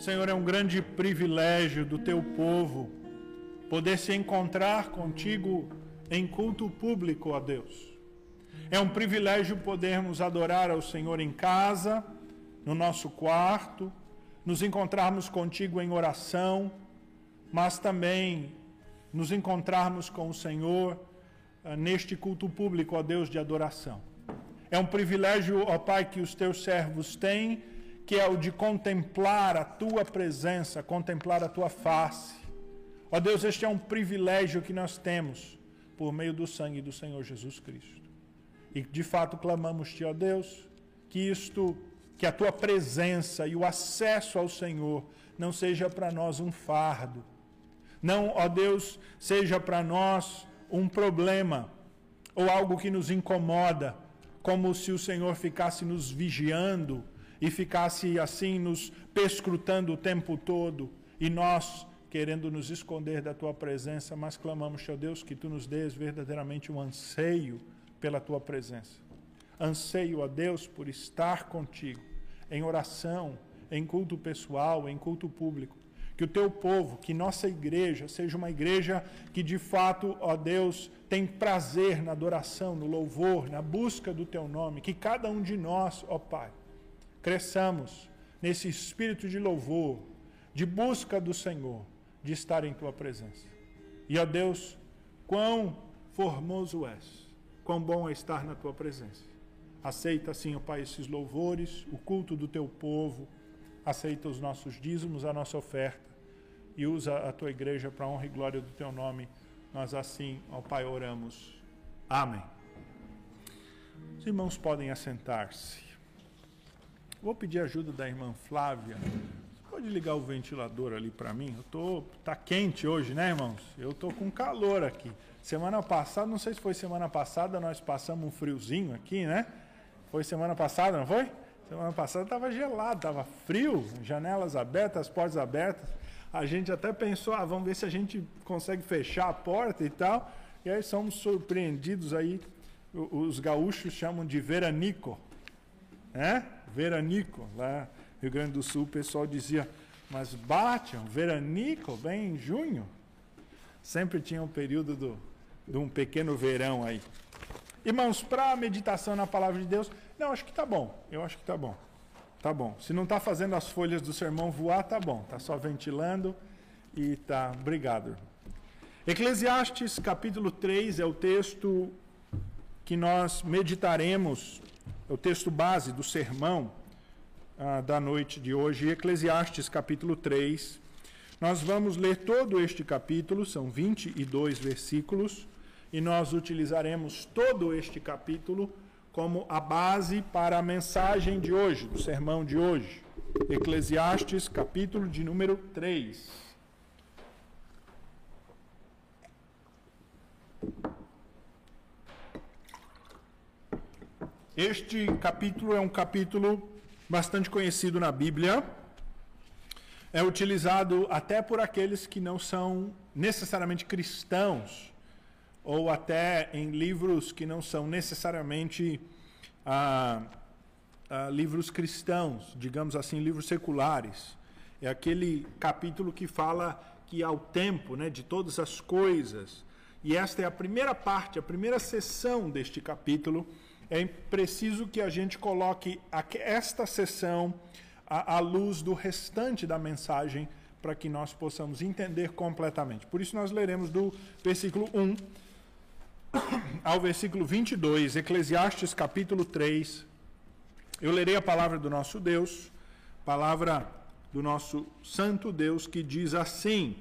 Senhor, é um grande privilégio do teu povo poder se encontrar contigo em culto público, ó Deus. É um privilégio podermos adorar ao Senhor em casa, no nosso quarto, nos encontrarmos contigo em oração, mas também nos encontrarmos com o Senhor uh, neste culto público, ó Deus de adoração. É um privilégio, ó Pai, que os teus servos têm, que é o de contemplar a tua presença, contemplar a tua face. Ó Deus, este é um privilégio que nós temos por meio do sangue do Senhor Jesus Cristo. E de fato clamamos-te, ó Deus, que isto, que a tua presença e o acesso ao Senhor não seja para nós um fardo. Não, ó Deus, seja para nós um problema ou algo que nos incomoda, como se o Senhor ficasse nos vigiando e ficasse assim nos perscrutando o tempo todo e nós querendo nos esconder da tua presença, mas clamamos, ó Deus, que tu nos dês verdadeiramente um anseio pela tua presença. Anseio, ó Deus, por estar contigo em oração, em culto pessoal, em culto público. Que o teu povo, que nossa igreja seja uma igreja que de fato, ó Deus, tem prazer na adoração, no louvor, na busca do teu nome. Que cada um de nós, ó Pai, cresçamos nesse espírito de louvor, de busca do Senhor, de estar em tua presença. E ó Deus, quão formoso és, quão bom é estar na tua presença. Aceita, sim, ó Pai, esses louvores, o culto do teu povo, aceita os nossos dízimos, a nossa oferta e usa a tua igreja para a honra e glória do teu nome. Nós assim, ó Pai, oramos. Amém. Os irmãos podem assentar-se. Vou pedir ajuda da irmã Flávia. Pode ligar o ventilador ali para mim? Eu tô tá quente hoje, né, irmãos? Eu tô com calor aqui. Semana passada, não sei se foi semana passada, nós passamos um friozinho aqui, né? Foi semana passada, não foi? Semana passada estava gelado, estava frio, janelas abertas, portas abertas. A gente até pensou, ah, vamos ver se a gente consegue fechar a porta e tal. E aí somos surpreendidos aí. Os gaúchos chamam de veranico, né? Veranico, lá no Rio Grande do Sul o pessoal dizia, mas bate, um veranico, vem em junho. Sempre tinha um período do, de um pequeno verão aí. Irmãos, para a meditação na palavra de Deus, não, acho que tá bom. Eu acho que tá bom. Tá bom. Se não está fazendo as folhas do sermão voar, tá bom. Tá só ventilando e tá. Obrigado. Eclesiastes capítulo 3 é o texto que nós meditaremos, é o texto base do sermão ah, da noite de hoje, Eclesiastes capítulo 3. Nós vamos ler todo este capítulo, são 22 versículos e nós utilizaremos todo este capítulo como a base para a mensagem de hoje, do sermão de hoje. Eclesiastes, capítulo de número 3. Este capítulo é um capítulo bastante conhecido na Bíblia. É utilizado até por aqueles que não são necessariamente cristãos ou até em livros que não são necessariamente ah, ah, livros cristãos, digamos assim, livros seculares. É aquele capítulo que fala que há o tempo né, de todas as coisas. E esta é a primeira parte, a primeira sessão deste capítulo. É preciso que a gente coloque esta sessão à, luz do restante da mensagem para que nós possamos entender completamente. Por isso, nós leremos do versículo 1 ao versículo 22, Eclesiastes capítulo 3. Eu lerei a palavra do nosso Deus, palavra do nosso santo Deus, que diz assim: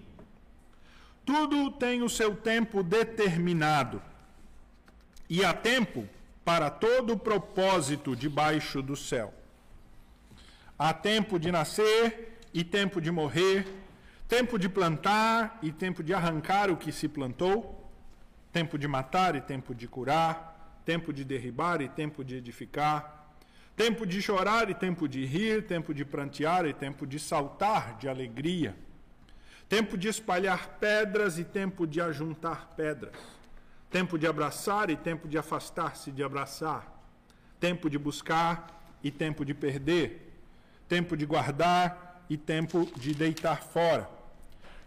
Tudo tem o seu tempo determinado, e há tempo para todo propósito debaixo do céu. Há tempo de nascer e tempo de morrer, tempo de plantar e tempo de arrancar o que se plantou tempo de matar e tempo de curar, tempo de derribar e tempo de edificar, tempo de chorar e tempo de rir, tempo de prantear e tempo de saltar de alegria, tempo de espalhar pedras e tempo de ajuntar pedras, tempo de abraçar e tempo de afastar-se de abraçar, tempo de buscar e tempo de perder, tempo de guardar e tempo de deitar fora,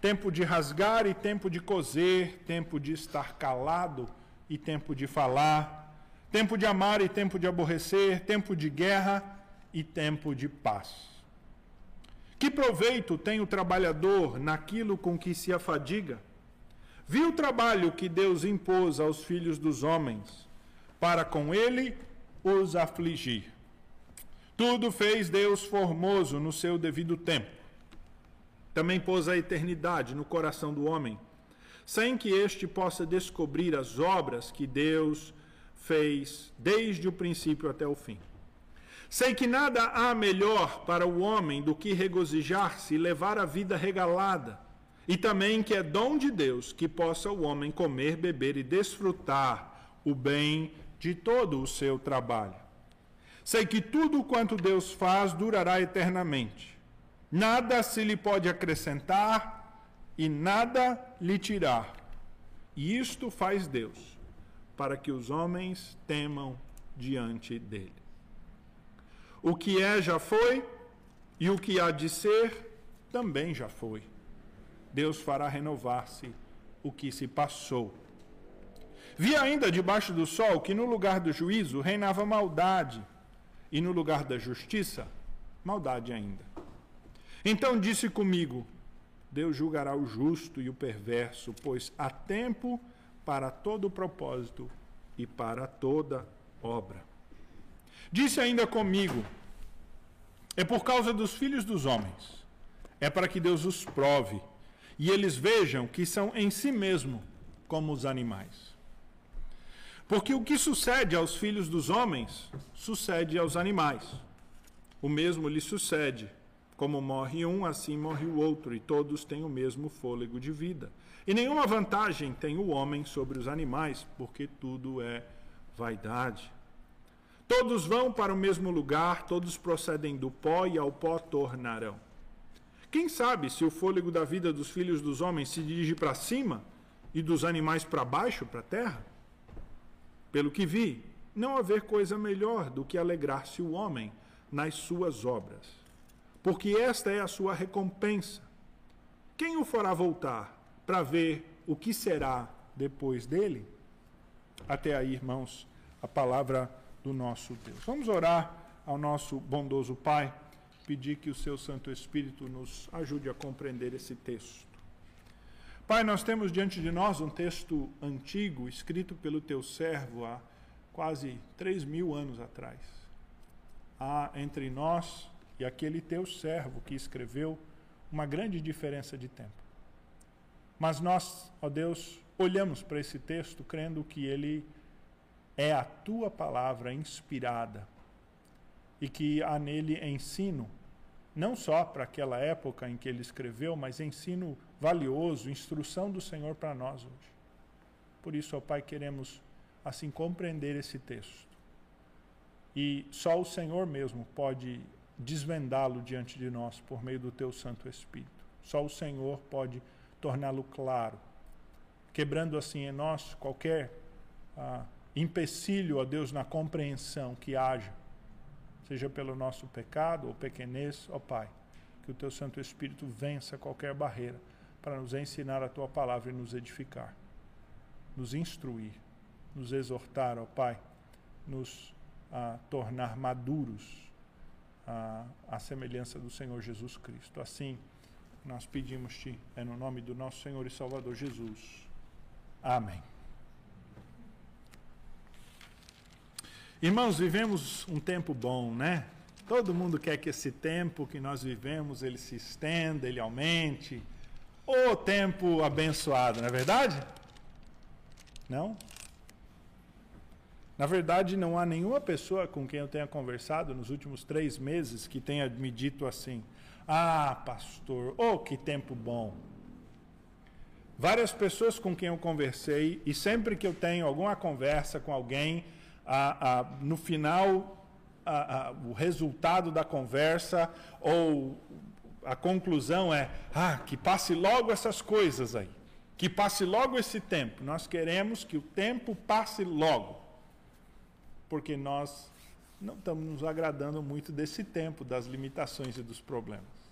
tempo de rasgar e tempo de coser, tempo de estar calado e tempo de falar, tempo de amar e tempo de aborrecer, tempo de guerra e tempo de paz. Que proveito tem o trabalhador naquilo com que se afadiga? Viu o trabalho que Deus impôs aos filhos dos homens, para com ele os afligir. Tudo fez Deus formoso no seu devido tempo. Também pôs a eternidade no coração do homem, sem que este possa descobrir as obras que Deus fez desde o princípio até o fim. Sei que nada há melhor para o homem do que regozijar-se e levar a vida regalada, e também que é dom de Deus que possa o homem comer, beber e desfrutar o bem de todo o seu trabalho. Sei que tudo quanto Deus faz durará eternamente. Nada se lhe pode acrescentar e nada lhe tirar. E isto faz Deus, para que os homens temam diante dele. O que é já foi, e o que há de ser também já foi. Deus fará renovar-se o que se passou. Vi ainda debaixo do sol que no lugar do juízo reinava maldade, e no lugar da justiça, maldade ainda. Então disse comigo: Deus julgará o justo e o perverso, pois há tempo para todo propósito e para toda obra. Disse ainda comigo: É por causa dos filhos dos homens, é para que Deus os prove e eles vejam que são em si mesmo como os animais. Porque o que sucede aos filhos dos homens, sucede aos animais. O mesmo lhe sucede. Como morre um, assim morre o outro, e todos têm o mesmo fôlego de vida. E nenhuma vantagem tem o homem sobre os animais, porque tudo é vaidade. Todos vão para o mesmo lugar, todos procedem do pó e ao pó tornarão. Quem sabe se o fôlego da vida dos filhos dos homens se dirige para cima e dos animais para baixo, para a terra? Pelo que vi, não haver coisa melhor do que alegrar-se o homem nas suas obras, porque esta é a sua recompensa. Quem o fará voltar para ver o que será depois dele? Até aí, irmãos, a palavra do nosso Deus. Vamos orar ao nosso bondoso Pai, pedir que o seu Santo Espírito nos ajude a compreender esse texto. Pai, nós temos diante de nós um texto antigo, escrito pelo teu servo há quase três mil anos atrás. Há entre nós e aquele teu servo que escreveu uma grande diferença de tempo. Mas nós, ó Deus, olhamos para esse texto crendo que ele é a tua palavra inspirada e que há nele ensino, não só para aquela época em que ele escreveu, mas ensino valioso, instrução do Senhor para nós hoje. Por isso, ó Pai, queremos assim compreender esse texto. E só o Senhor mesmo pode desvendá-lo diante de nós por meio do teu Santo Espírito. Só o Senhor pode torná-lo claro, quebrando assim em nós qualquer ah, empecilho, ó Deus, na compreensão que haja, seja pelo nosso pecado ou pequenez, ó Pai, que o Teu Santo Espírito vença qualquer barreira para nos ensinar a Tua palavra e nos edificar, nos instruir, nos exortar, ó Pai, nos a tornar maduros à, à semelhança do Senhor Jesus Cristo. Assim, nós pedimos-te, é no nome do nosso Senhor e Salvador Jesus. Amém. Irmãos, vivemos um tempo bom, né? Todo mundo quer que esse tempo que nós vivemos ele se estenda, ele aumente. O tempo abençoado, não é verdade? Não? Na verdade, não há nenhuma pessoa com quem eu tenha conversado nos últimos três meses que tenha me dito assim: Ah, pastor, oh, que tempo bom. Várias pessoas com quem eu conversei, e sempre que eu tenho alguma conversa com alguém, a, a, no final, a, o resultado da conversa ou a conclusão é: ah, que passe logo essas coisas aí, que passe logo esse tempo. Nós queremos que o tempo passe logo, porque nós não estamos nos agradando muito desse tempo, das limitações e dos problemas.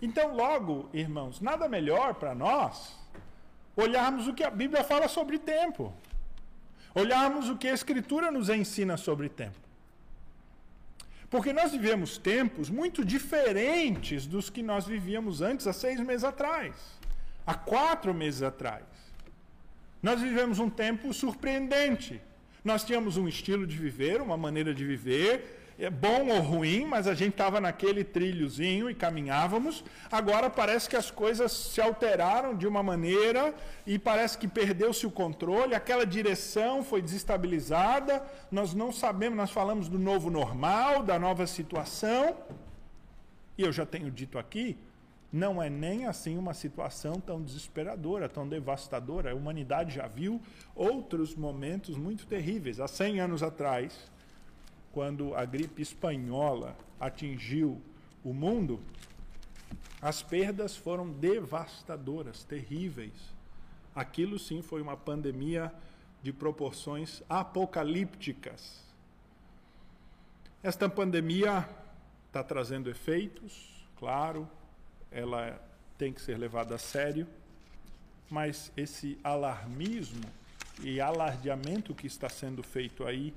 Então, logo, irmãos, nada melhor para nós olharmos o que a Bíblia fala sobre tempo. Olharmos o que a Escritura nos ensina sobre tempo. Porque nós vivemos tempos muito diferentes dos que nós vivíamos antes, há seis meses atrás, há quatro meses atrás. Nós vivemos um tempo surpreendente. Nós tínhamos um estilo de viver, uma maneira de viver, é bom ou ruim, mas a gente estava naquele trilhozinho e caminhávamos. Agora parece que as coisas se alteraram de uma maneira e parece que perdeu-se o controle, aquela direção foi desestabilizada. Nós não sabemos, nós falamos do novo normal, da nova situação. E eu já tenho dito aqui, não é nem assim uma situação tão desesperadora, tão devastadora. A humanidade já viu outros momentos muito terríveis. Há 100 anos atrás, quando a gripe espanhola atingiu o mundo, as perdas foram devastadoras, terríveis. Aquilo sim foi uma pandemia de proporções apocalípticas. Esta pandemia está trazendo efeitos, claro, ela tem que ser levada a sério, mas esse alarmismo e alardeamento que está sendo feito aí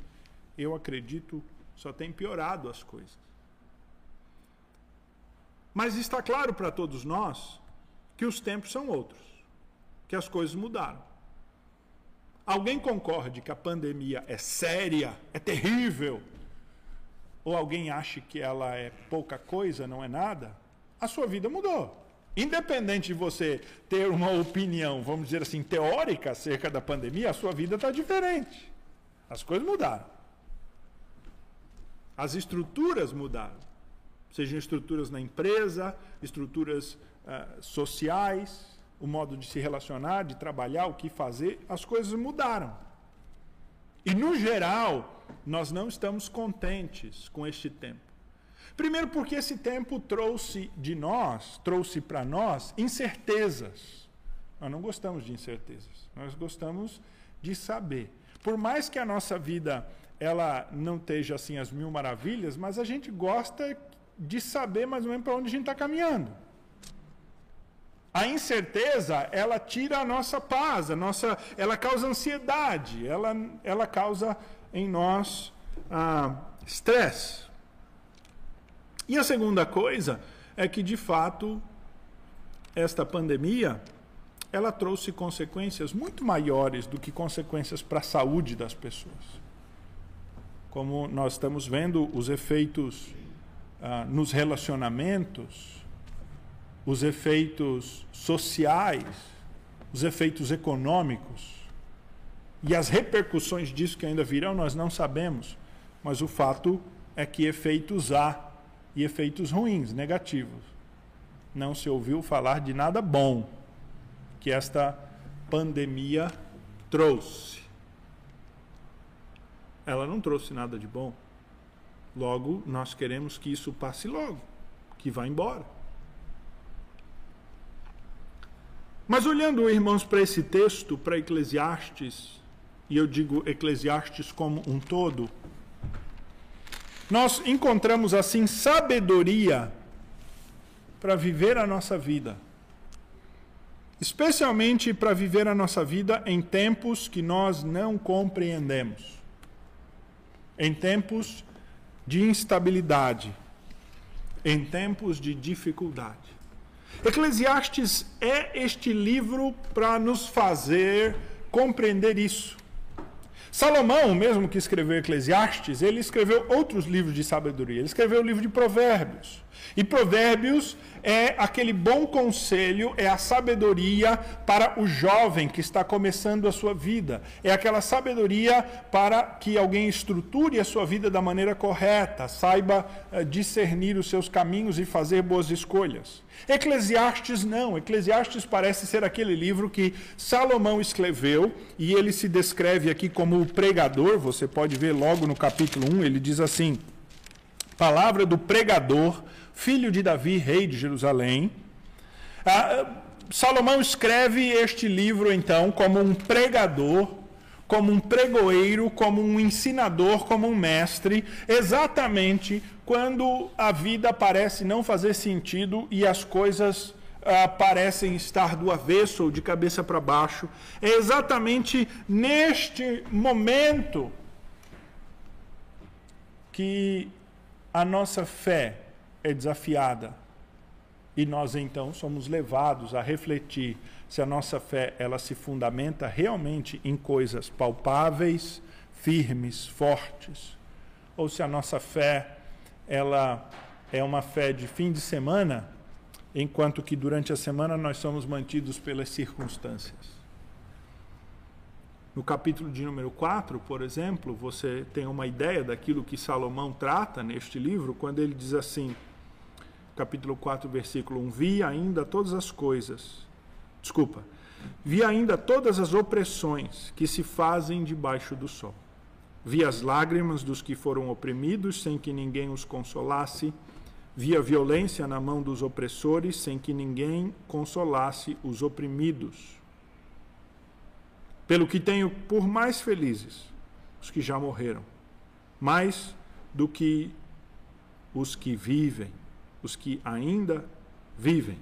eu acredito, só tem piorado as coisas. Mas está claro para todos nós que os tempos são outros, que as coisas mudaram. Alguém concorde que a pandemia é séria, é terrível, ou alguém acha que ela é pouca coisa, não é nada, a sua vida mudou. Independente de você ter uma opinião, vamos dizer assim, teórica acerca da pandemia, a sua vida está diferente. As coisas mudaram. As estruturas mudaram, sejam estruturas na empresa, estruturas uh, sociais, o modo de se relacionar, de trabalhar, o que fazer, as coisas mudaram. E, no geral, nós não estamos contentes com este tempo. Primeiro, porque esse tempo trouxe de nós, trouxe para nós incertezas. Nós não gostamos de incertezas, nós gostamos de saber. Por mais que a nossa vida ela não esteja assim as mil maravilhas, mas a gente gosta de saber mais ou menos para onde a gente está caminhando. A incerteza, ela tira a nossa paz, a nossa, ela causa ansiedade, ela, ela causa em nós ah, estresse. E a segunda coisa é que, de fato, esta pandemia, ela trouxe consequências muito maiores do que consequências para a saúde das pessoas como nós estamos vendo os efeitos ah, nos relacionamentos, os efeitos sociais, os efeitos econômicos e as repercussões disso que ainda virão, nós não sabemos. Mas o fato é que efeitos há e efeitos ruins, negativos. Não se ouviu falar de nada bom que esta pandemia trouxe ela não trouxe nada de bom. Logo, nós queremos que isso passe logo, que vá embora. Mas olhando, irmãos, para esse texto, para Eclesiastes, e eu digo Eclesiastes como um todo, nós encontramos assim sabedoria para viver a nossa vida. Especialmente para viver a nossa vida em tempos que nós não compreendemos em tempos de instabilidade, em tempos de dificuldade. Eclesiastes é este livro para nos fazer compreender isso. Salomão, mesmo que escreveu Eclesiastes, ele escreveu outros livros de sabedoria. Ele escreveu o livro de Provérbios. E Provérbios é aquele bom conselho, é a sabedoria para o jovem que está começando a sua vida. É aquela sabedoria para que alguém estruture a sua vida da maneira correta, saiba uh, discernir os seus caminhos e fazer boas escolhas. Eclesiastes não. Eclesiastes parece ser aquele livro que Salomão escreveu e ele se descreve aqui como o pregador. Você pode ver logo no capítulo 1, ele diz assim: Palavra do pregador filho de Davi, rei de Jerusalém. Ah, Salomão escreve este livro, então, como um pregador, como um pregoeiro, como um ensinador, como um mestre, exatamente quando a vida parece não fazer sentido e as coisas ah, parecem estar do avesso ou de cabeça para baixo. É exatamente neste momento que a nossa fé é desafiada e nós então somos levados a refletir se a nossa fé ela se fundamenta realmente em coisas palpáveis, firmes, fortes, ou se a nossa fé ela é uma fé de fim de semana, enquanto que durante a semana nós somos mantidos pelas circunstâncias. No capítulo de número 4, por exemplo, você tem uma ideia daquilo que Salomão trata neste livro, quando ele diz assim, capítulo 4, versículo 1: Vi ainda todas as coisas, desculpa, vi ainda todas as opressões que se fazem debaixo do sol. Vi as lágrimas dos que foram oprimidos sem que ninguém os consolasse. Vi a violência na mão dos opressores sem que ninguém consolasse os oprimidos. Pelo que tenho por mais felizes os que já morreram, mais do que os que vivem, os que ainda vivem.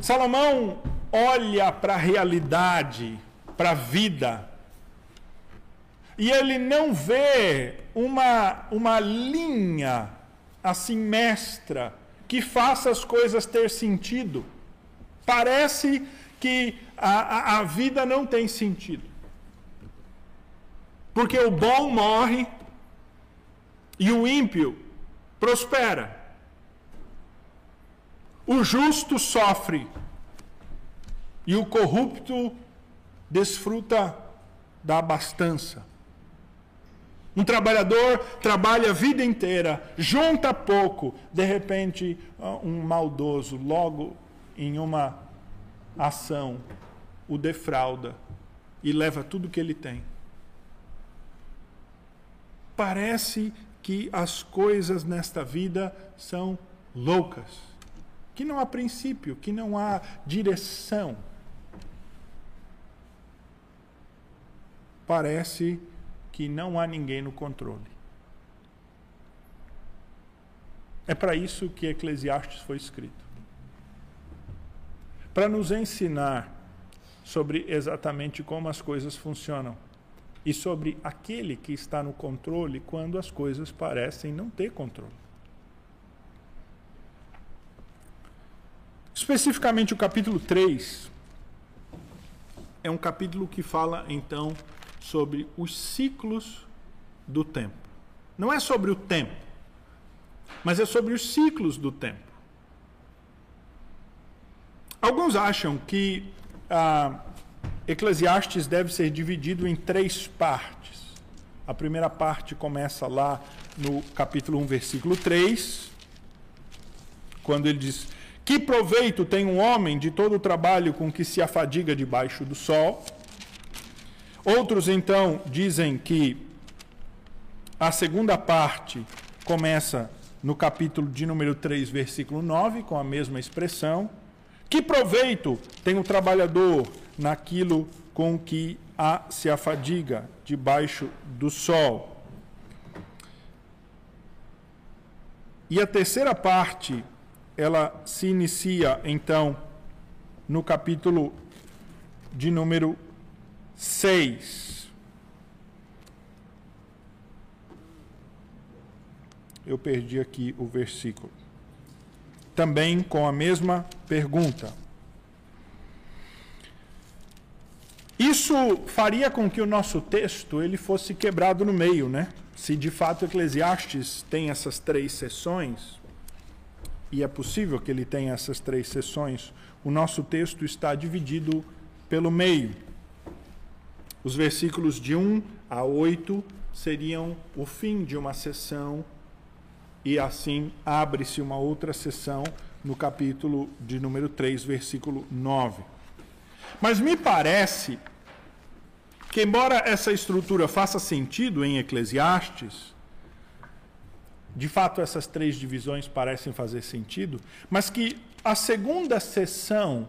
Salomão olha para a realidade, para a vida, e ele não vê uma, uma linha assim mestra que faça as coisas ter sentido. Parece que a, a, a vida não tem sentido. Porque o bom morre e o ímpio prospera. O justo sofre e o corrupto desfruta da abastança. Um trabalhador trabalha a vida inteira, junta pouco, de repente, um maldoso, logo em uma ação, o defrauda e leva tudo que ele tem. Parece que as coisas nesta vida são loucas, que não há princípio, que não há direção. Parece que não há ninguém no controle. É para isso que Eclesiastes foi escrito para nos ensinar sobre exatamente como as coisas funcionam e sobre aquele que está no controle quando as coisas parecem não ter controle. Especificamente o capítulo 3 é um capítulo que fala então sobre os ciclos do tempo. Não é sobre o tempo, mas é sobre os ciclos do tempo. Alguns acham que ah, Eclesiastes deve ser dividido em três partes. A primeira parte começa lá no capítulo 1, versículo 3, quando ele diz: Que proveito tem um homem de todo o trabalho com que se afadiga debaixo do sol? Outros então dizem que a segunda parte começa no capítulo de número 3, versículo 9, com a mesma expressão. Que proveito tem o trabalhador naquilo com que a, se afadiga debaixo do sol? E a terceira parte, ela se inicia então no capítulo de número 6. Eu perdi aqui o versículo também com a mesma pergunta. Isso faria com que o nosso texto ele fosse quebrado no meio, né? Se de fato Eclesiastes tem essas três sessões, e é possível que ele tenha essas três sessões, o nosso texto está dividido pelo meio. Os versículos de 1 a 8 seriam o fim de uma sessão e assim abre-se uma outra sessão no capítulo de número 3, versículo 9. Mas me parece que, embora essa estrutura faça sentido em Eclesiastes, de fato essas três divisões parecem fazer sentido, mas que a segunda sessão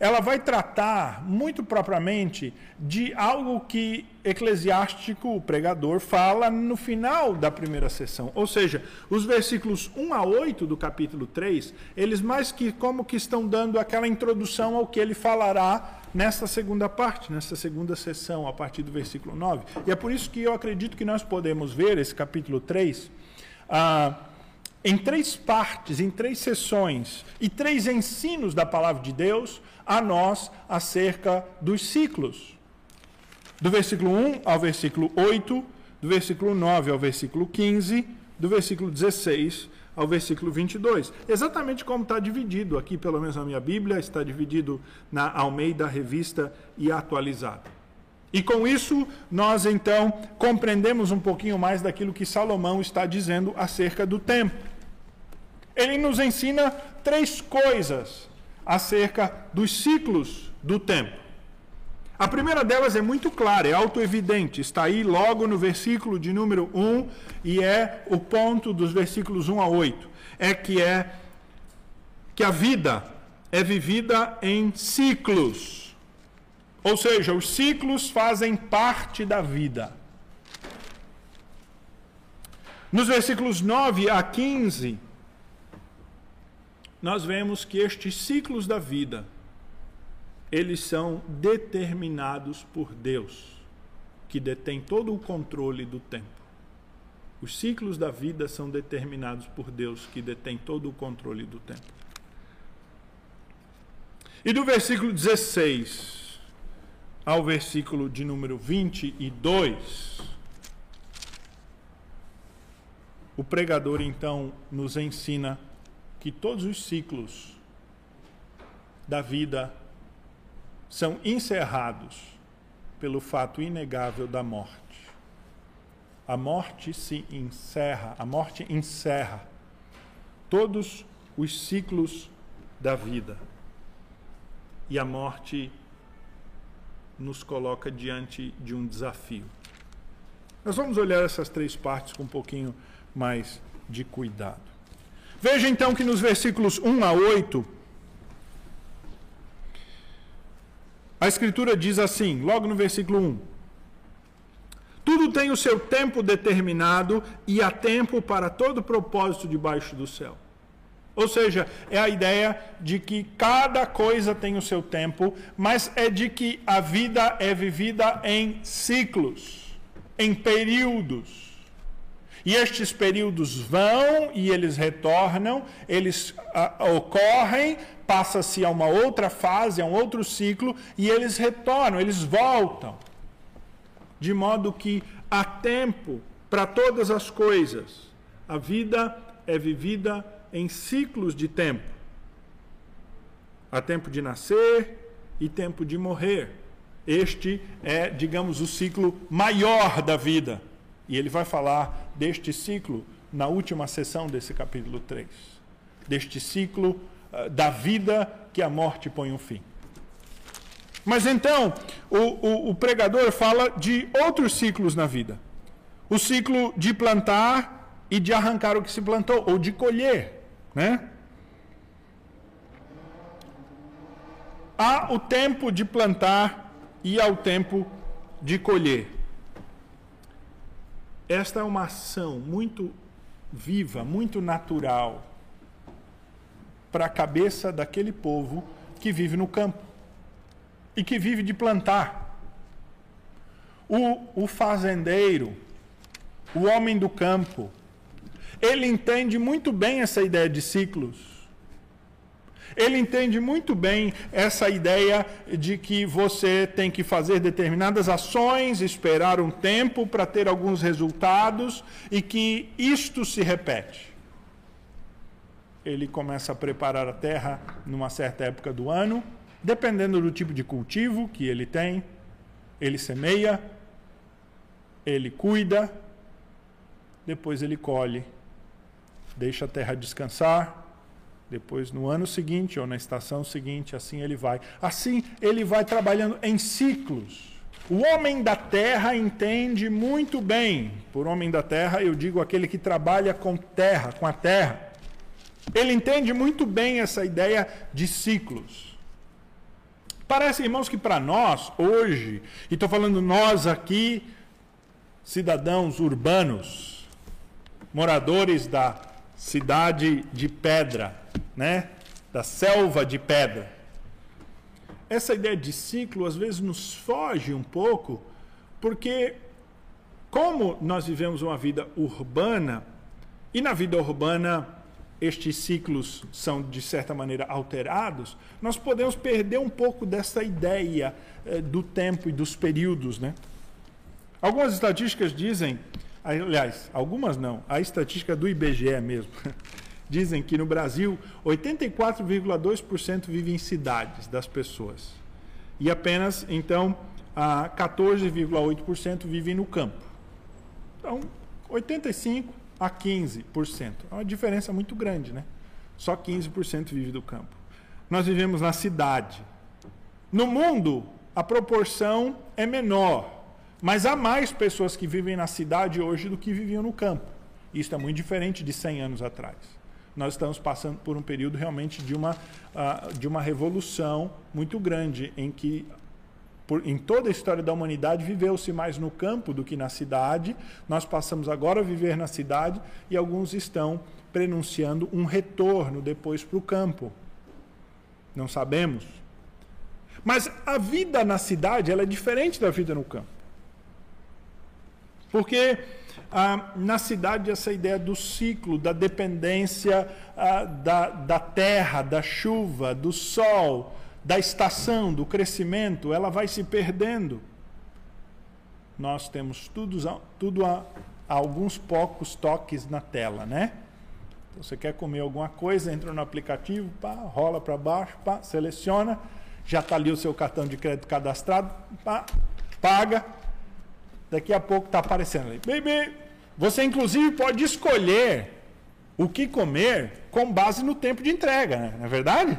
ela vai tratar muito propriamente de algo que Eclesiástico, o pregador, fala no final da primeira sessão. Ou seja, os versículos 1 a 8 do capítulo 3, eles mais que como que estão dando aquela introdução ao que ele falará nessa segunda parte, nessa segunda sessão, a partir do versículo 9. E é por isso que eu acredito que nós podemos ver esse capítulo 3. Ah, em três partes, em três sessões e três ensinos da palavra de Deus a nós acerca dos ciclos. Do versículo 1 ao versículo 8, do versículo 9 ao versículo 15, do versículo 16 ao versículo 22. Exatamente como está dividido aqui, pelo menos na minha Bíblia, está dividido na Almeida Revista e Atualizada. E com isso, nós então compreendemos um pouquinho mais daquilo que Salomão está dizendo acerca do tempo. Ele nos ensina três coisas acerca dos ciclos do tempo. A primeira delas é muito clara, é autoevidente, está aí logo no versículo de número 1 e é o ponto dos versículos 1 a 8. É que é que a vida é vivida em ciclos. Ou seja, os ciclos fazem parte da vida. Nos versículos 9 a 15, nós vemos que estes ciclos da vida, eles são determinados por Deus, que detém todo o controle do tempo. Os ciclos da vida são determinados por Deus, que detém todo o controle do tempo. E do versículo 16 ao versículo de número 22, o pregador então nos ensina que todos os ciclos da vida são encerrados pelo fato inegável da morte. A morte se encerra, a morte encerra todos os ciclos da vida. E a morte nos coloca diante de um desafio. Nós vamos olhar essas três partes com um pouquinho mais de cuidado. Veja então que nos versículos 1 a 8, a Escritura diz assim, logo no versículo 1: Tudo tem o seu tempo determinado e há tempo para todo propósito debaixo do céu. Ou seja, é a ideia de que cada coisa tem o seu tempo, mas é de que a vida é vivida em ciclos, em períodos. E estes períodos vão e eles retornam, eles ah, ocorrem, passa-se a uma outra fase, a um outro ciclo, e eles retornam, eles voltam. De modo que há tempo para todas as coisas. A vida é vivida em ciclos de tempo. Há tempo de nascer e tempo de morrer. Este é, digamos, o ciclo maior da vida. E ele vai falar deste ciclo na última sessão desse capítulo 3. Deste ciclo uh, da vida que a morte põe um fim. Mas então, o, o, o pregador fala de outros ciclos na vida: o ciclo de plantar e de arrancar o que se plantou, ou de colher. Né? Há o tempo de plantar e há o tempo de colher. Esta é uma ação muito viva, muito natural para a cabeça daquele povo que vive no campo e que vive de plantar. O, o fazendeiro, o homem do campo, ele entende muito bem essa ideia de ciclos. Ele entende muito bem essa ideia de que você tem que fazer determinadas ações, esperar um tempo para ter alguns resultados e que isto se repete. Ele começa a preparar a terra numa certa época do ano, dependendo do tipo de cultivo que ele tem, ele semeia, ele cuida, depois ele colhe deixa a terra descansar, depois no ano seguinte ou na estação seguinte, assim ele vai. Assim ele vai trabalhando em ciclos. O homem da terra entende muito bem. Por homem da terra, eu digo aquele que trabalha com terra, com a terra. Ele entende muito bem essa ideia de ciclos. Parece, irmãos, que para nós, hoje, e estou falando nós aqui, cidadãos urbanos, moradores da cidade de pedra, né? da selva de pedra. Essa ideia de ciclo às vezes nos foge um pouco, porque como nós vivemos uma vida urbana, e na vida urbana estes ciclos são de certa maneira alterados, nós podemos perder um pouco dessa ideia eh, do tempo e dos períodos, né? Algumas estatísticas dizem, aliás, algumas não, a estatística do IBGE mesmo, dizem que no Brasil 84,2% vive em cidades das pessoas e apenas então a 14,8% vivem no campo. Então, 85 a 15%. É uma diferença muito grande, né? Só 15% vive do campo. Nós vivemos na cidade. No mundo, a proporção é menor, mas há mais pessoas que vivem na cidade hoje do que viviam no campo. Isso é muito diferente de 100 anos atrás. Nós estamos passando por um período realmente de uma, uh, de uma revolução muito grande, em que por, em toda a história da humanidade, viveu-se mais no campo do que na cidade. Nós passamos agora a viver na cidade e alguns estão prenunciando um retorno depois para o campo. Não sabemos. Mas a vida na cidade ela é diferente da vida no campo. Porque ah, na cidade essa ideia do ciclo, da dependência ah, da, da terra, da chuva, do sol, da estação, do crescimento, ela vai se perdendo. Nós temos tudo, tudo a, a alguns poucos toques na tela, né? Então, você quer comer alguma coisa, entra no aplicativo, pá, rola para baixo, pá, seleciona, já está ali o seu cartão de crédito cadastrado, pá, paga, daqui a pouco está aparecendo ali. Baby, você inclusive pode escolher o que comer com base no tempo de entrega, né? não é verdade?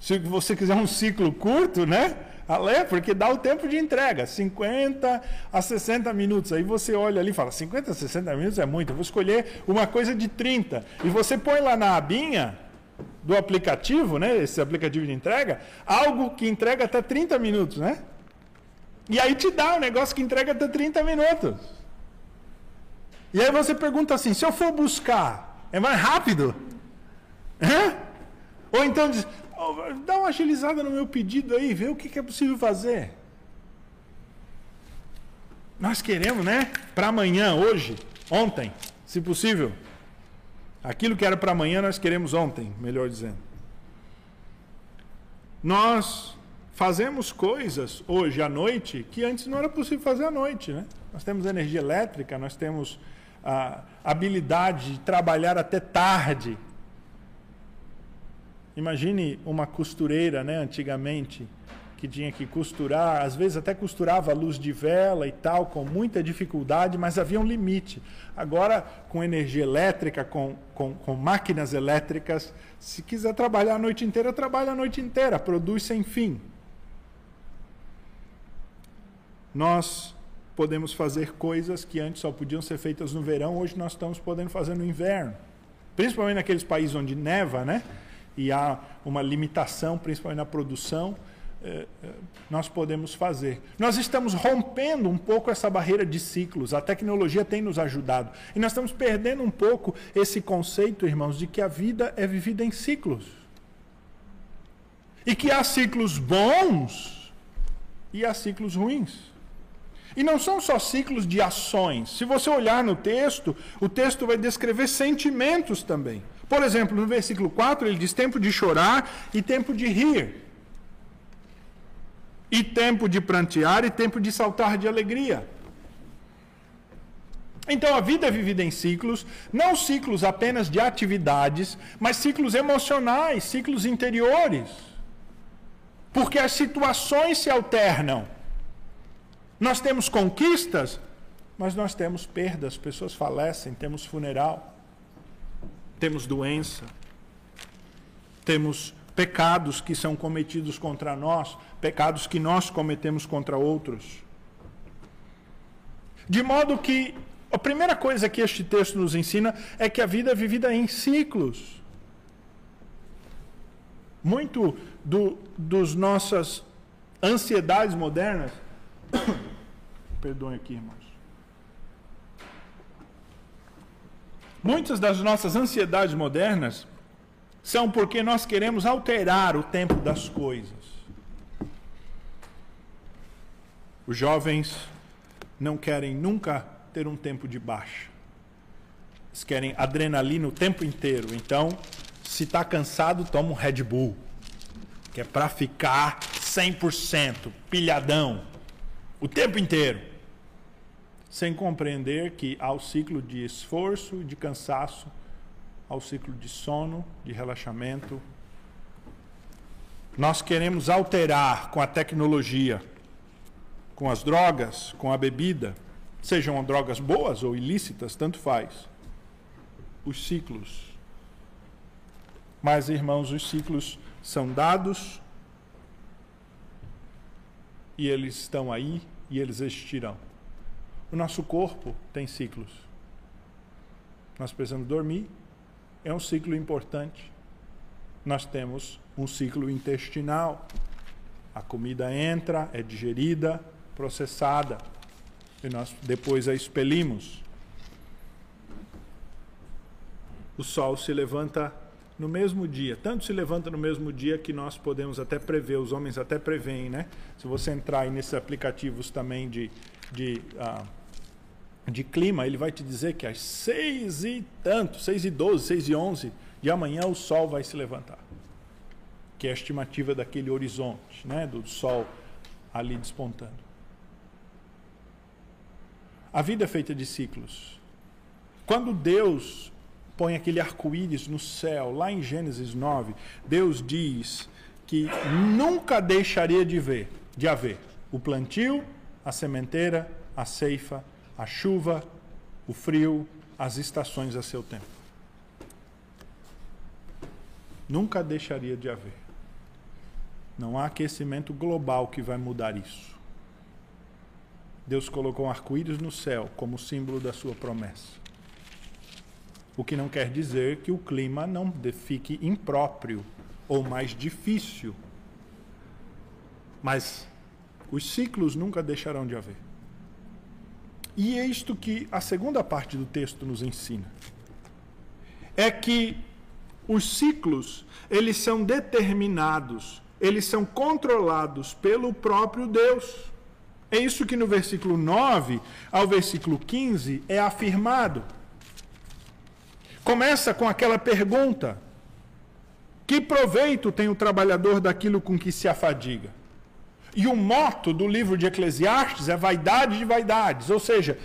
Se você quiser um ciclo curto, né? Alé, porque dá o tempo de entrega, 50 a 60 minutos. Aí você olha ali e fala: 50 a 60 minutos é muito, eu vou escolher uma coisa de 30. E você põe lá na abinha do aplicativo, né? Esse aplicativo de entrega, algo que entrega até 30 minutos, né? E aí te dá um negócio que entrega até 30 minutos. E aí você pergunta assim: se eu for buscar, é mais rápido? Hã? Ou então diz, dá uma agilizada no meu pedido aí, vê o que, que é possível fazer. Nós queremos, né? Para amanhã, hoje, ontem, se possível. Aquilo que era para amanhã, nós queremos ontem, melhor dizendo. Nós fazemos coisas hoje à noite que antes não era possível fazer à noite, né? Nós temos energia elétrica, nós temos a habilidade de trabalhar até tarde Imagine uma costureira, né, antigamente, que tinha que costurar, às vezes até costurava a luz de vela e tal, com muita dificuldade, mas havia um limite. Agora, com energia elétrica, com, com, com máquinas elétricas, se quiser trabalhar a noite inteira, trabalha a noite inteira, produz sem fim. Nós podemos fazer coisas que antes só podiam ser feitas no verão, hoje nós estamos podendo fazer no inverno. Principalmente naqueles países onde neva, né? e há uma limitação, principalmente na produção, eh, eh, nós podemos fazer. Nós estamos rompendo um pouco essa barreira de ciclos, a tecnologia tem nos ajudado. E nós estamos perdendo um pouco esse conceito, irmãos, de que a vida é vivida em ciclos. E que há ciclos bons e há ciclos ruins. E não são só ciclos de ações. Se você olhar no texto, o texto vai descrever sentimentos também. Por exemplo, no versículo 4, ele diz tempo de chorar e tempo de rir. E tempo de prantear e tempo de saltar de alegria. Então a vida é vivida em ciclos, não ciclos apenas de atividades, mas ciclos emocionais, ciclos interiores. Porque as situações se alternam. Nós temos conquistas, mas nós temos perdas, pessoas falecem, temos funeral temos doença, temos pecados que são cometidos contra nós, pecados que nós cometemos contra outros. De modo que a primeira coisa que este texto nos ensina é que a vida é vivida em ciclos. Muito do, dos nossas ansiedades modernas. Perdoem aqui, irmãos. Muitas das nossas ansiedades modernas são porque nós queremos alterar o tempo das coisas. Os jovens não querem nunca ter um tempo de baixa. Eles querem adrenalina o tempo inteiro. Então, se está cansado, toma um Red Bull, que é para ficar 100% pilhadão o tempo inteiro, sem compreender que há o ciclo de esforço de cansaço, ao ciclo de sono, de relaxamento. Nós queremos alterar com a tecnologia, com as drogas, com a bebida, sejam drogas boas ou ilícitas, tanto faz, os ciclos. Mas, irmãos, os ciclos são dados e eles estão aí e eles existirão. O nosso corpo tem ciclos. Nós precisamos dormir, é um ciclo importante. Nós temos um ciclo intestinal. A comida entra, é digerida, processada, e nós depois a expelimos. O sol se levanta no mesmo dia. Tanto se levanta no mesmo dia que nós podemos até prever, os homens até preveem, né? Se você entrar aí nesses aplicativos também de, de, uh, de clima, ele vai te dizer que às seis e tanto, seis e doze, seis e onze de amanhã o sol vai se levantar. Que é a estimativa daquele horizonte, né? Do sol ali despontando. A vida é feita de ciclos. Quando Deus põe aquele arco-íris no céu, lá em Gênesis 9, Deus diz que nunca deixaria de ver, de haver o plantio, a sementeira, a ceifa, a chuva, o frio, as estações a seu tempo. Nunca deixaria de haver. Não há aquecimento global que vai mudar isso. Deus colocou um arco-íris no céu como símbolo da sua promessa. O que não quer dizer que o clima não fique impróprio ou mais difícil. Mas os ciclos nunca deixarão de haver. E é isto que a segunda parte do texto nos ensina. É que os ciclos, eles são determinados, eles são controlados pelo próprio Deus. É isso que no versículo 9 ao versículo 15 é afirmado. Começa com aquela pergunta: Que proveito tem o trabalhador daquilo com que se afadiga? E o moto do livro de Eclesiastes é vaidade de vaidades, ou seja,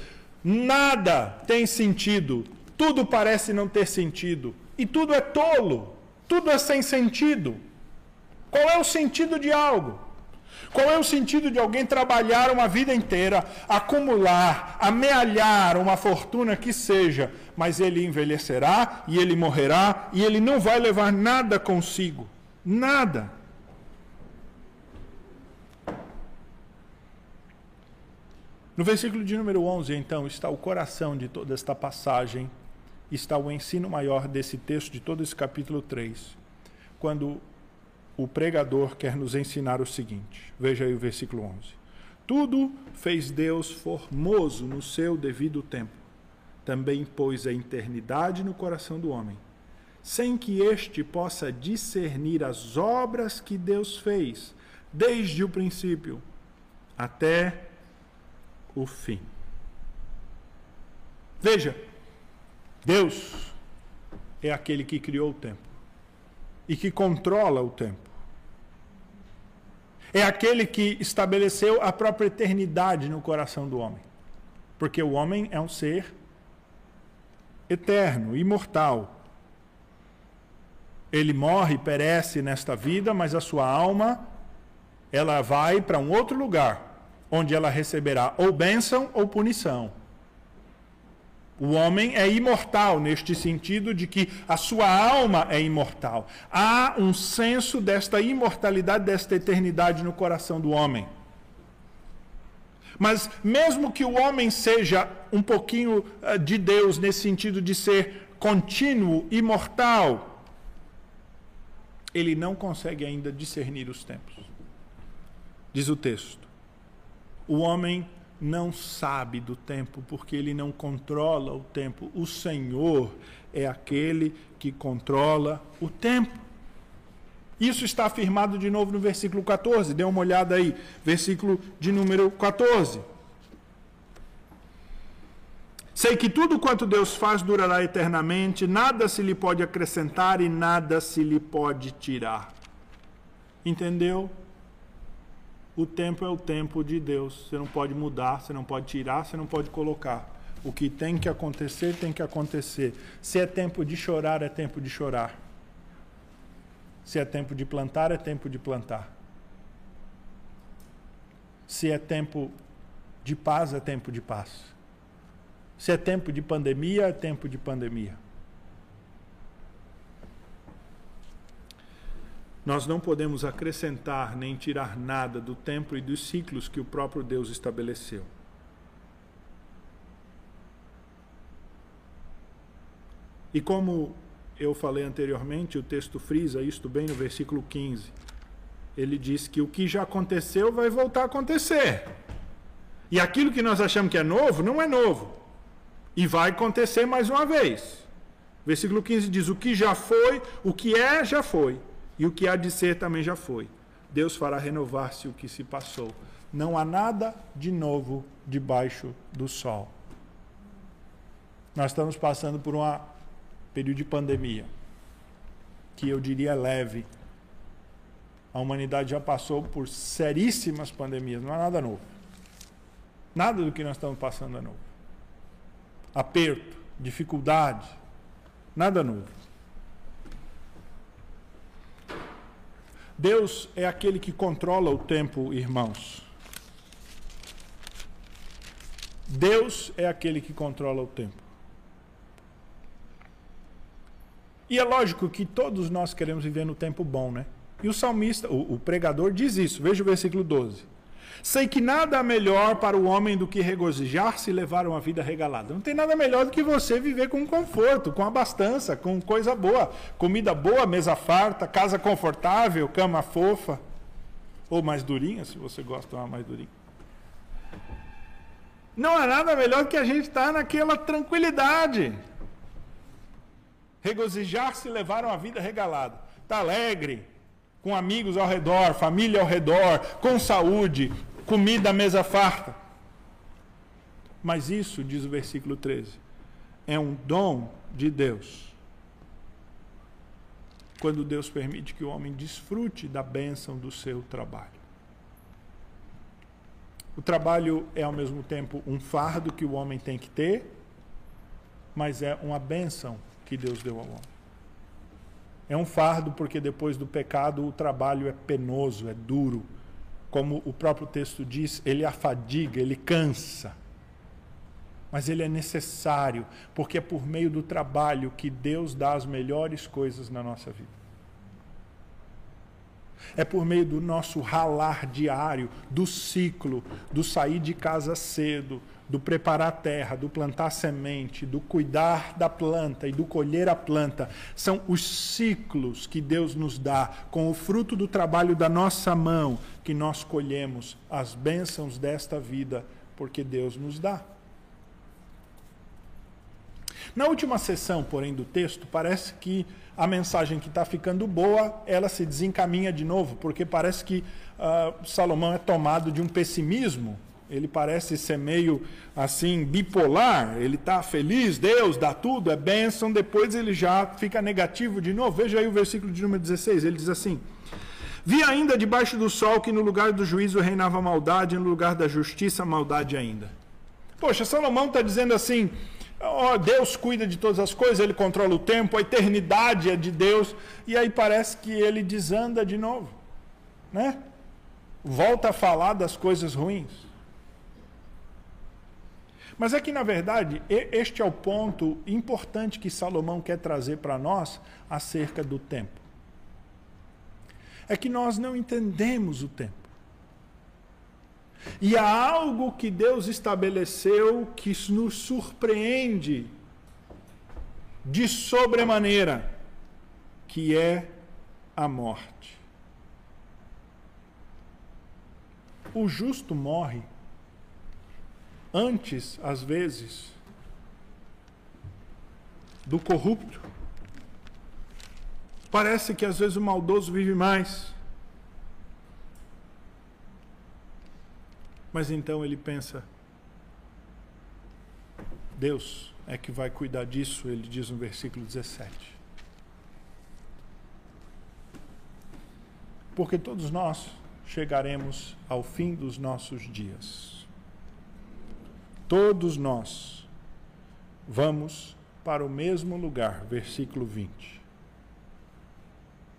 nada tem sentido, tudo parece não ter sentido, e tudo é tolo, tudo é sem sentido. Qual é o sentido de algo? Qual é o sentido de alguém trabalhar uma vida inteira, acumular, amealhar uma fortuna que seja, mas ele envelhecerá e ele morrerá e ele não vai levar nada consigo? Nada. No versículo de número 11, então, está o coração de toda esta passagem, está o ensino maior desse texto, de todo esse capítulo 3, quando o pregador quer nos ensinar o seguinte. Veja aí o versículo 11. Tudo fez Deus formoso no seu devido tempo. Também pôs a eternidade no coração do homem, sem que este possa discernir as obras que Deus fez, desde o princípio até o fim. Veja, Deus é aquele que criou o tempo e que controla o tempo é aquele que estabeleceu a própria eternidade no coração do homem. Porque o homem é um ser eterno, imortal. Ele morre, perece nesta vida, mas a sua alma ela vai para um outro lugar, onde ela receberá ou bênção ou punição. O homem é imortal neste sentido de que a sua alma é imortal. Há um senso desta imortalidade, desta eternidade no coração do homem. Mas mesmo que o homem seja um pouquinho eh, de Deus nesse sentido de ser contínuo, imortal, ele não consegue ainda discernir os tempos. Diz o texto: o homem não sabe do tempo porque ele não controla o tempo. O Senhor é aquele que controla o tempo. Isso está afirmado de novo no versículo 14. Dê uma olhada aí, versículo de número 14. Sei que tudo quanto Deus faz durará eternamente, nada se lhe pode acrescentar e nada se lhe pode tirar. Entendeu? O tempo é o tempo de Deus. Você não pode mudar, você não pode tirar, você não pode colocar. O que tem que acontecer, tem que acontecer. Se é tempo de chorar, é tempo de chorar. Se é tempo de plantar, é tempo de plantar. Se é tempo de paz, é tempo de paz. Se é tempo de pandemia, é tempo de pandemia. Nós não podemos acrescentar nem tirar nada do tempo e dos ciclos que o próprio Deus estabeleceu. E como eu falei anteriormente, o texto frisa isto bem no versículo 15. Ele diz que o que já aconteceu vai voltar a acontecer. E aquilo que nós achamos que é novo, não é novo. E vai acontecer mais uma vez. Versículo 15 diz: O que já foi, o que é, já foi. E o que há de ser também já foi. Deus fará renovar-se o que se passou. Não há nada de novo debaixo do sol. Nós estamos passando por um período de pandemia, que eu diria leve. A humanidade já passou por seríssimas pandemias, não há nada novo. Nada do que nós estamos passando é novo. Aperto, dificuldade, nada novo. Deus é aquele que controla o tempo, irmãos. Deus é aquele que controla o tempo. E é lógico que todos nós queremos viver no tempo bom, né? E o salmista, o, o pregador diz isso. Veja o versículo 12. Sei que nada melhor para o homem do que regozijar-se e levar uma vida regalada. Não tem nada melhor do que você viver com conforto, com abastança, com coisa boa. Comida boa, mesa farta, casa confortável, cama fofa. Ou mais durinha, se você gosta de uma mais durinha. Não há nada melhor do que a gente estar naquela tranquilidade. Regozijar-se e levar uma vida regalada. Está alegre, com amigos ao redor, família ao redor, com saúde, comida à mesa farta. Mas isso, diz o versículo 13, é um dom de Deus. Quando Deus permite que o homem desfrute da bênção do seu trabalho. O trabalho é ao mesmo tempo um fardo que o homem tem que ter, mas é uma bênção que Deus deu ao homem. É um fardo porque depois do pecado o trabalho é penoso, é duro. Como o próprio texto diz, ele afadiga, ele cansa. Mas ele é necessário, porque é por meio do trabalho que Deus dá as melhores coisas na nossa vida. É por meio do nosso ralar diário, do ciclo, do sair de casa cedo, do preparar a terra, do plantar semente, do cuidar da planta e do colher a planta, são os ciclos que Deus nos dá, com o fruto do trabalho da nossa mão, que nós colhemos as bênçãos desta vida, porque Deus nos dá. Na última sessão, porém, do texto, parece que a mensagem que está ficando boa, ela se desencaminha de novo, porque parece que uh, Salomão é tomado de um pessimismo ele parece ser meio assim bipolar, ele está feliz, Deus dá tudo, é bênção, depois ele já fica negativo de novo. Veja aí o versículo de número 16, ele diz assim: Vi ainda debaixo do sol que no lugar do juízo reinava maldade, no lugar da justiça, maldade ainda. Poxa, Salomão está dizendo assim: Deus cuida de todas as coisas, ele controla o tempo, a eternidade é de Deus, e aí parece que ele desanda de novo, né? Volta a falar das coisas ruins. Mas é que, na verdade, este é o ponto importante que Salomão quer trazer para nós acerca do tempo. É que nós não entendemos o tempo. E há algo que Deus estabeleceu que nos surpreende de sobremaneira, que é a morte. o justo morre antes, às vezes, do corrupto. Parece que às vezes o maldoso vive mais. Mas então ele pensa: Deus é que vai cuidar disso, ele diz no versículo 17. Porque todos nós chegaremos ao fim dos nossos dias. Todos nós vamos para o mesmo lugar, versículo 20.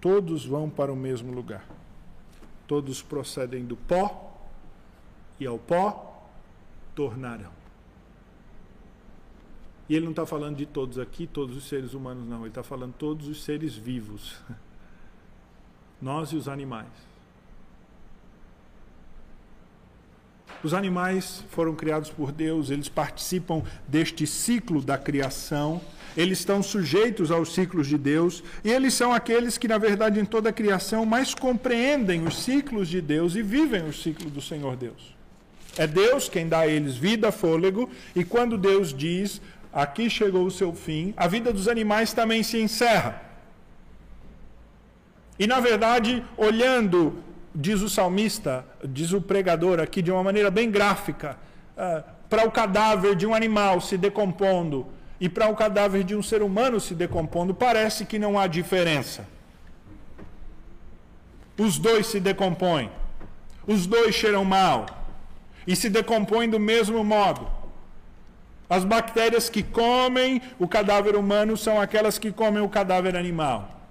Todos vão para o mesmo lugar. Todos procedem do pó e ao pó tornarão. E ele não está falando de todos aqui, todos os seres humanos, não. Ele está falando todos os seres vivos. Nós e os animais. Os animais foram criados por Deus, eles participam deste ciclo da criação, eles estão sujeitos aos ciclos de Deus, e eles são aqueles que, na verdade, em toda a criação, mais compreendem os ciclos de Deus e vivem o ciclo do Senhor Deus. É Deus quem dá a eles vida, fôlego, e quando Deus diz, aqui chegou o seu fim, a vida dos animais também se encerra. E na verdade, olhando, diz o salmista, diz o pregador aqui de uma maneira bem gráfica, uh, para o cadáver de um animal se decompondo e para o cadáver de um ser humano se decompondo, parece que não há diferença. Os dois se decompõem, os dois cheiram mal e se decompõem do mesmo modo. As bactérias que comem o cadáver humano são aquelas que comem o cadáver animal.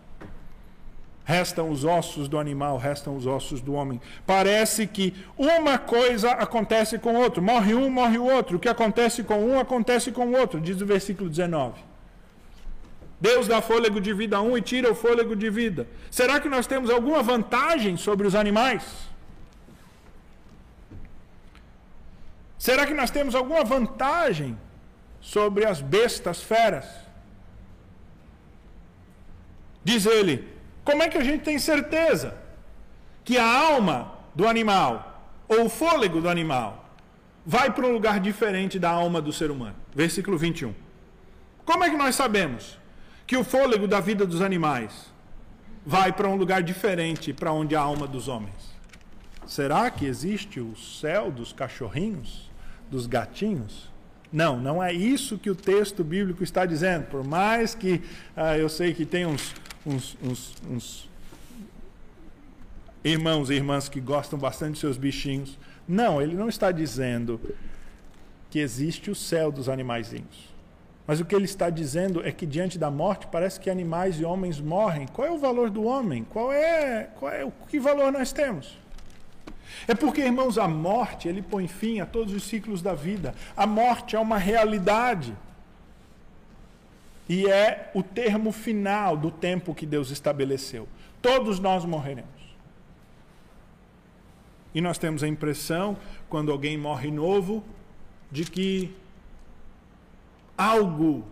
Restam os ossos do animal, restam os ossos do homem. Parece que uma coisa acontece com o outro. Morre um, morre o outro. O que acontece com um, acontece com o outro, diz o versículo 19. Deus dá fôlego de vida a um e tira o fôlego de vida. Será que nós temos alguma vantagem sobre os animais? Será que nós temos alguma vantagem sobre as bestas feras? Diz ele: como é que a gente tem certeza que a alma do animal ou o fôlego do animal vai para um lugar diferente da alma do ser humano? Versículo 21. Como é que nós sabemos que o fôlego da vida dos animais vai para um lugar diferente para onde a alma dos homens? Será que existe o céu dos cachorrinhos? dos gatinhos? Não, não é isso que o texto bíblico está dizendo. Por mais que ah, eu sei que tem uns, uns, uns, uns irmãos e irmãs que gostam bastante dos seus bichinhos. Não, ele não está dizendo que existe o céu dos animaizinhos. Mas o que ele está dizendo é que diante da morte parece que animais e homens morrem. Qual é o valor do homem? Qual é, qual é o que valor nós temos? É porque, irmãos, a morte, ele põe fim a todos os ciclos da vida. A morte é uma realidade. E é o termo final do tempo que Deus estabeleceu. Todos nós morreremos. E nós temos a impressão, quando alguém morre novo, de que algo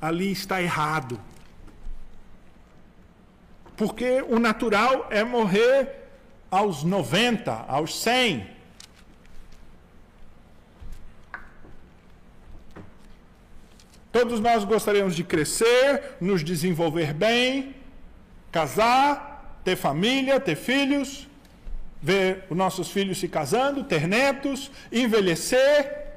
ali está errado. Porque o natural é morrer aos 90, aos 100. Todos nós gostaríamos de crescer, nos desenvolver bem, casar, ter família, ter filhos, ver os nossos filhos se casando, ter netos, envelhecer,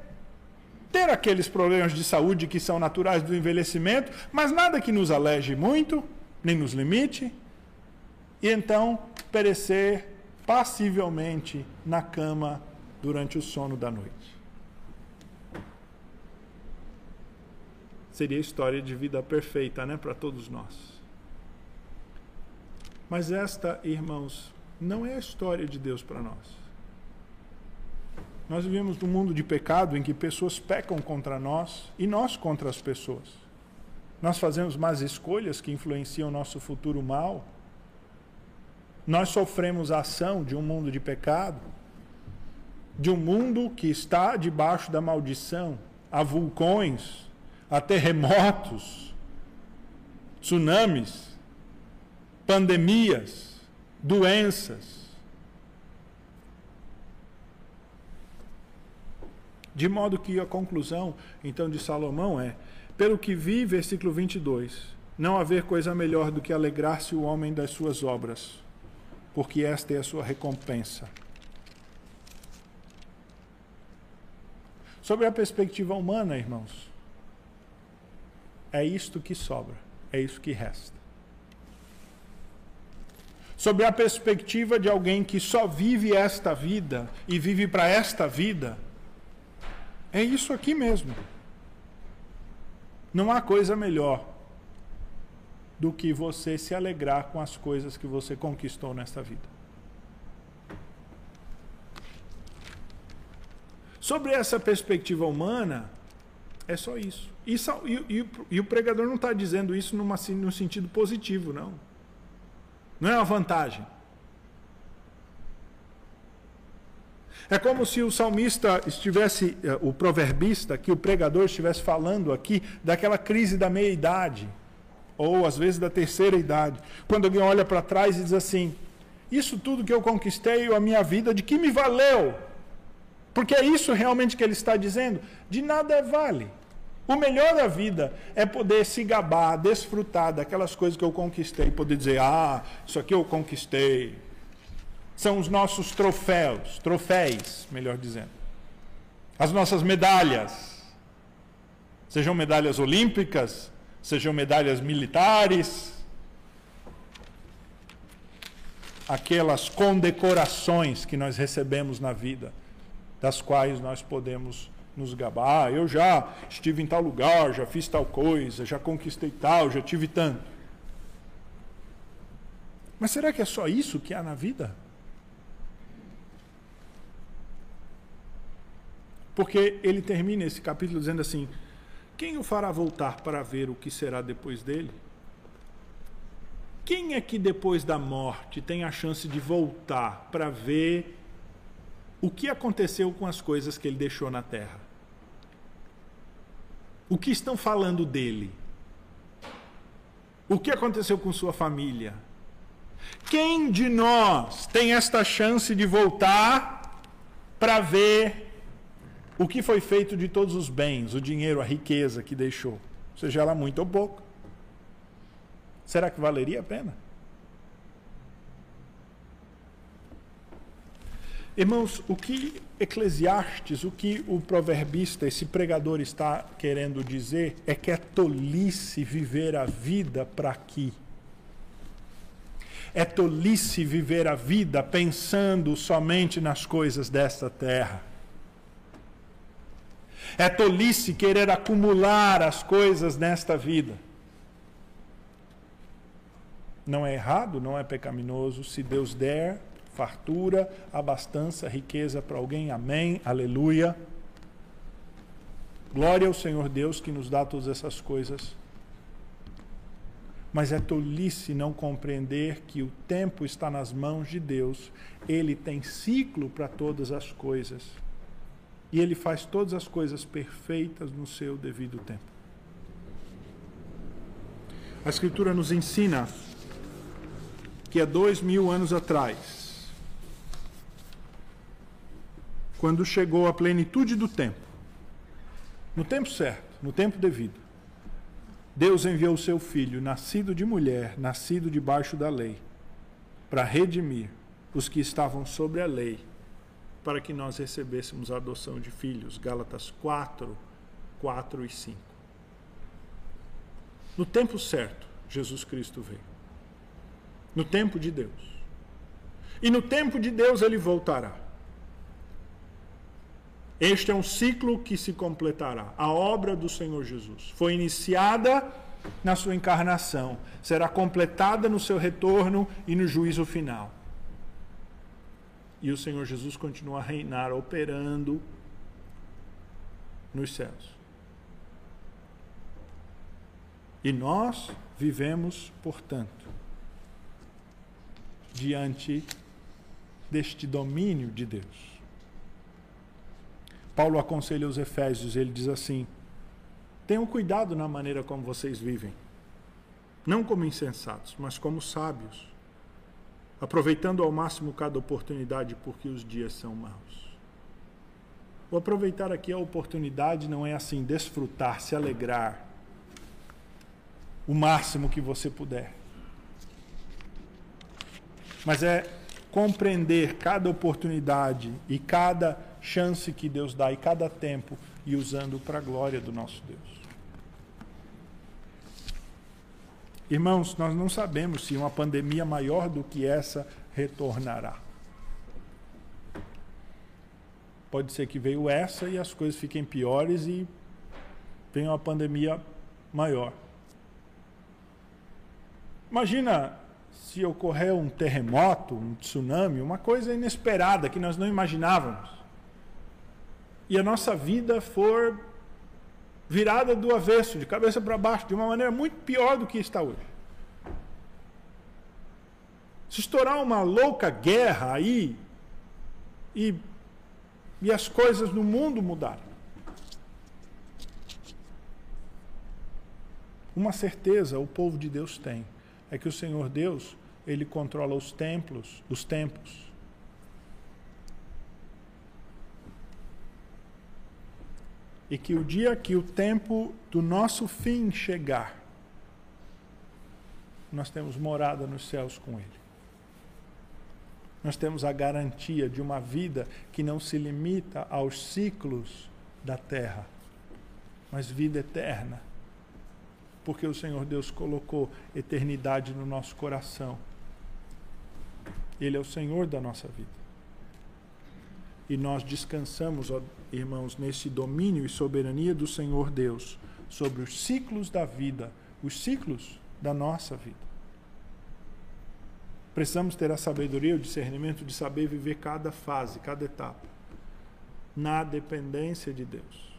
ter aqueles problemas de saúde que são naturais do envelhecimento, mas nada que nos aleje muito, nem nos limite, e então perecer passivelmente na cama durante o sono da noite. Seria a história de vida perfeita, né, para todos nós. Mas esta, irmãos, não é a história de Deus para nós. Nós vivemos num mundo de pecado em que pessoas pecam contra nós e nós contra as pessoas. Nós fazemos más escolhas que influenciam o nosso futuro mal nós sofremos a ação de um mundo de pecado, de um mundo que está debaixo da maldição, a vulcões, a terremotos, tsunamis, pandemias, doenças. De modo que a conclusão, então, de Salomão é: pelo que vi, versículo 22, não haver coisa melhor do que alegrar-se o homem das suas obras, porque esta é a sua recompensa. Sobre a perspectiva humana, irmãos, é isto que sobra, é isso que resta. Sobre a perspectiva de alguém que só vive esta vida e vive para esta vida, é isso aqui mesmo. Não há coisa melhor do que você se alegrar com as coisas que você conquistou nesta vida. Sobre essa perspectiva humana, é só isso. E, e, e o pregador não está dizendo isso numa, no sentido positivo, não. Não é uma vantagem. É como se o salmista estivesse, eh, o proverbista, que o pregador estivesse falando aqui daquela crise da meia-idade, ou às vezes da terceira idade, quando alguém olha para trás e diz assim: Isso tudo que eu conquistei, a minha vida, de que me valeu? Porque é isso realmente que ele está dizendo? De nada vale. O melhor da vida é poder se gabar, desfrutar daquelas coisas que eu conquistei, poder dizer: Ah, isso aqui eu conquistei, são os nossos troféus, troféis, melhor dizendo. As nossas medalhas. Sejam medalhas olímpicas, sejam medalhas militares, aquelas condecorações que nós recebemos na vida, das quais nós podemos nos gabar. Eu já estive em tal lugar, já fiz tal coisa, já conquistei tal, já tive tanto. Mas será que é só isso que há na vida? Porque ele termina esse capítulo dizendo assim: Quem o fará voltar para ver o que será depois dele? Quem é que depois da morte tem a chance de voltar para ver o que aconteceu com as coisas que ele deixou na terra? O que estão falando dele? O que aconteceu com sua família? Quem de nós tem esta chance de voltar para ver o que foi feito de todos os bens, o dinheiro, a riqueza que deixou? Seja ela muito ou pouco. Será que valeria a pena? Irmãos, o que Eclesiastes, o que o proverbista, esse pregador está querendo dizer é que é tolice viver a vida para aqui. É tolice viver a vida pensando somente nas coisas desta terra. É tolice querer acumular as coisas nesta vida. Não é errado, não é pecaminoso se Deus der fartura, abastança, riqueza para alguém. Amém. Aleluia. Glória ao Senhor Deus que nos dá todas essas coisas. Mas é tolice não compreender que o tempo está nas mãos de Deus. Ele tem ciclo para todas as coisas e ele faz todas as coisas perfeitas no seu devido tempo. A Escritura nos ensina que há dois mil anos atrás, quando chegou a plenitude do tempo, no tempo certo, no tempo devido, Deus enviou o seu filho, nascido de mulher, nascido debaixo da lei, para redimir os que estavam sobre a lei para que nós recebêssemos a adoção de filhos. Gálatas 4, 4 e 5. No tempo certo, Jesus Cristo veio. No tempo de Deus. E no tempo de Deus ele voltará. Este é um ciclo que se completará. A obra do Senhor Jesus foi iniciada na sua encarnação, será completada no seu retorno e no juízo final e o Senhor Jesus continua a reinar, operando nos céus. E nós vivemos, portanto, diante deste domínio de Deus. Paulo aconselha os Efésios, ele diz assim: tenham cuidado na maneira como vocês vivem, não como insensatos, mas como sábios aproveitando ao máximo cada oportunidade, porque os dias são maus. O aproveitar aqui a oportunidade não é assim desfrutar, se alegrar o máximo que você puder. Mas é compreender cada oportunidade e cada chance que Deus dá e cada tempo e usando para a glória do nosso Deus. Irmãos, nós não sabemos se uma pandemia maior do que essa retornará. Pode ser que veio essa e as coisas fiquem piores e venha uma pandemia maior. Imagina se ocorrer um terremoto, um tsunami, uma coisa inesperada que nós não imaginávamos. E a nossa vida for virada do avesso, de cabeça para baixo, de uma maneira muito pior do que está hoje. Se estourar uma louca guerra aí e, e as coisas no mundo mudarem. Uma certeza o povo de Deus tem é que o Senhor Deus, ele controla os templos, os tempos. E que o dia que o tempo do nosso fim chegar, nós temos morada nos céus com ele. Nós temos a garantia de uma vida que não se limita aos ciclos da terra, mas vida eterna porque o Senhor Deus colocou eternidade no nosso coração. Ele é o Senhor da nossa vida. E nós descansamos, ó, irmãos, nesse domínio e soberania do Senhor Deus sobre os ciclos da vida, os ciclos da nossa vida. Precisamos ter a sabedoria, o discernimento de saber viver cada fase, cada etapa, na dependência de Deus.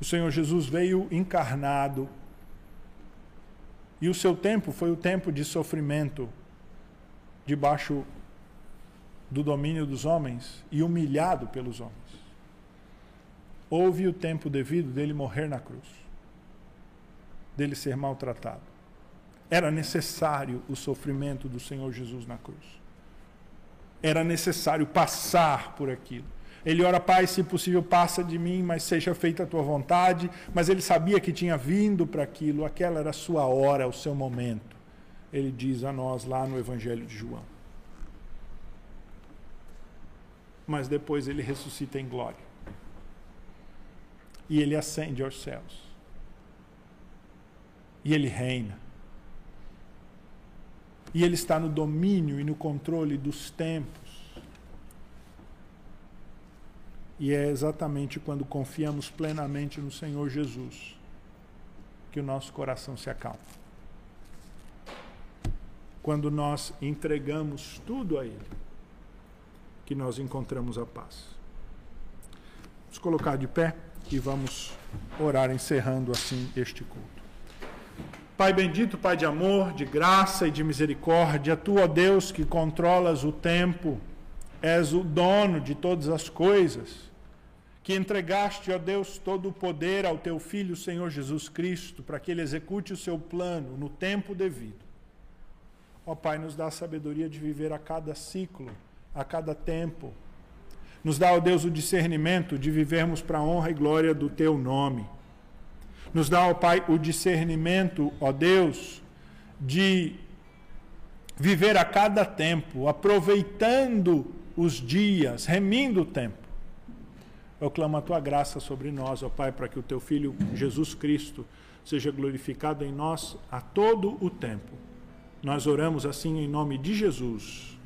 O Senhor Jesus veio encarnado. E o seu tempo foi o tempo de sofrimento debaixo do domínio dos homens e humilhado pelos homens. Houve o tempo devido dele morrer na cruz, dele ser maltratado. Era necessário o sofrimento do Senhor Jesus na cruz. Era necessário passar por aquilo. Ele ora, Pai, se possível, passa de mim, mas seja feita a tua vontade. Mas ele sabia que tinha vindo para aquilo, aquela era a sua hora, o seu momento. Ele diz a nós lá no Evangelho de João. Mas depois ele ressuscita em glória. E ele ascende aos céus. E ele reina. E ele está no domínio e no controle dos tempos E é exatamente quando confiamos plenamente no Senhor Jesus que o nosso coração se acalma. Quando nós entregamos tudo a Ele, que nós encontramos a paz. Vamos colocar de pé e vamos orar encerrando assim este culto. Pai bendito, Pai de amor, de graça e de misericórdia, tu, ó Deus, que controlas o tempo, és o dono de todas as coisas que entregaste, ó Deus, todo o poder ao teu Filho, Senhor Jesus Cristo, para que ele execute o seu plano no tempo devido. Ó Pai, nos dá a sabedoria de viver a cada ciclo, a cada tempo. Nos dá, ó Deus, o discernimento de vivermos para a honra e glória do teu nome. Nos dá, ó Pai, o discernimento, ó Deus, de viver a cada tempo, aproveitando os dias, remindo o tempo eu clamo a tua graça sobre nós, ó Pai, para que o teu Filho Jesus Cristo seja glorificado em nós a todo o tempo. Nós oramos assim em nome de Jesus.